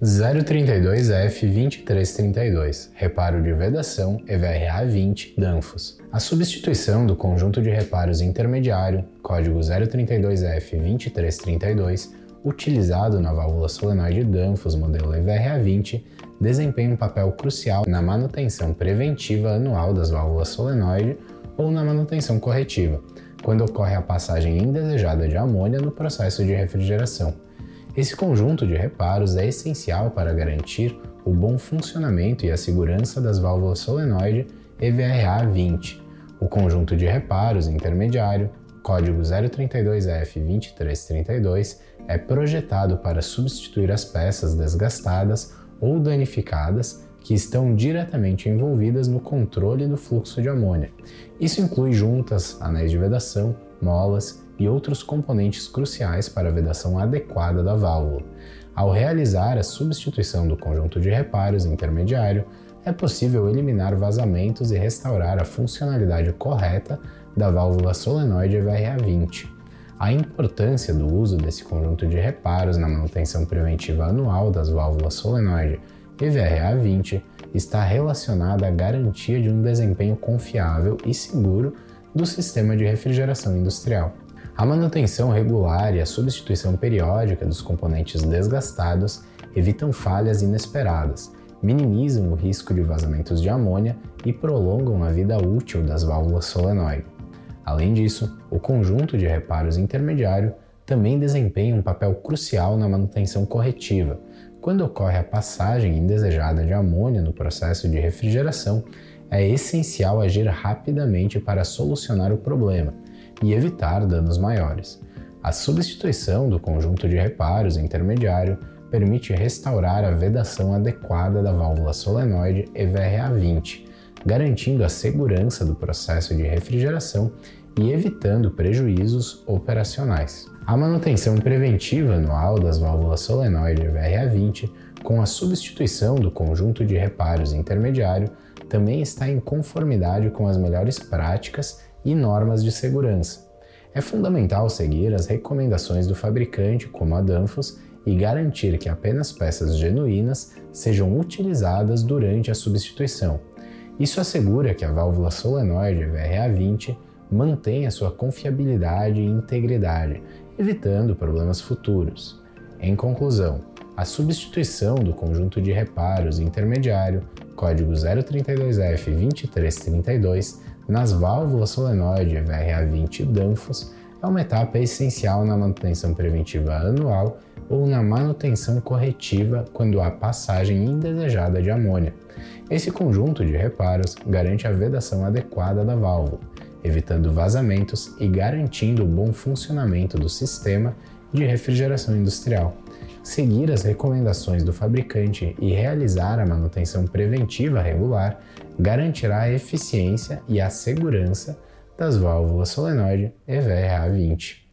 032F2332 Reparo de vedação EVRA 20 Danfos. A substituição do conjunto de reparos intermediário, código 032F2332, utilizado na válvula solenoide Danfos modelo EVRA 20, desempenha um papel crucial na manutenção preventiva anual das válvulas solenoide ou na manutenção corretiva, quando ocorre a passagem indesejada de amônia no processo de refrigeração esse conjunto de reparos é essencial para garantir o bom funcionamento e a segurança das válvulas solenoide EVRA 20. O conjunto de reparos intermediário, código 032F2332, é projetado para substituir as peças desgastadas ou danificadas que estão diretamente envolvidas no controle do fluxo de amônia. Isso inclui juntas, anéis de vedação, molas e outros componentes cruciais para a vedação adequada da válvula. Ao realizar a substituição do conjunto de reparos intermediário, é possível eliminar vazamentos e restaurar a funcionalidade correta da válvula solenoide EVRA20. A importância do uso desse conjunto de reparos na manutenção preventiva anual das válvulas solenoide EVRA20 está relacionada à garantia de um desempenho confiável e seguro do sistema de refrigeração industrial. A manutenção regular e a substituição periódica dos componentes desgastados evitam falhas inesperadas, minimizam o risco de vazamentos de amônia e prolongam a vida útil das válvulas solenoide. Além disso, o conjunto de reparos intermediário também desempenha um papel crucial na manutenção corretiva. Quando ocorre a passagem indesejada de amônia no processo de refrigeração, é essencial agir rapidamente para solucionar o problema e evitar danos maiores. A substituição do conjunto de reparos intermediário permite restaurar a vedação adequada da válvula solenoide EVRA20, garantindo a segurança do processo de refrigeração e evitando prejuízos operacionais. A manutenção preventiva anual das válvulas solenoide EVRA20, com a substituição do conjunto de reparos intermediário, também está em conformidade com as melhores práticas e normas de segurança. É fundamental seguir as recomendações do fabricante, como a Danfoss, e garantir que apenas peças genuínas sejam utilizadas durante a substituição. Isso assegura que a válvula solenoide VRA20 mantenha sua confiabilidade e integridade, evitando problemas futuros. Em conclusão, a substituição do conjunto de reparos intermediário, código 032F2332, nas válvulas solenoide VRA20 Danfoss é uma etapa essencial na manutenção preventiva anual ou na manutenção corretiva quando há passagem indesejada de amônia. Esse conjunto de reparos garante a vedação adequada da válvula, evitando vazamentos e garantindo o bom funcionamento do sistema de refrigeração industrial. Seguir as recomendações do fabricante e realizar a manutenção preventiva regular garantirá a eficiência e a segurança das válvulas solenoide EVRA 20.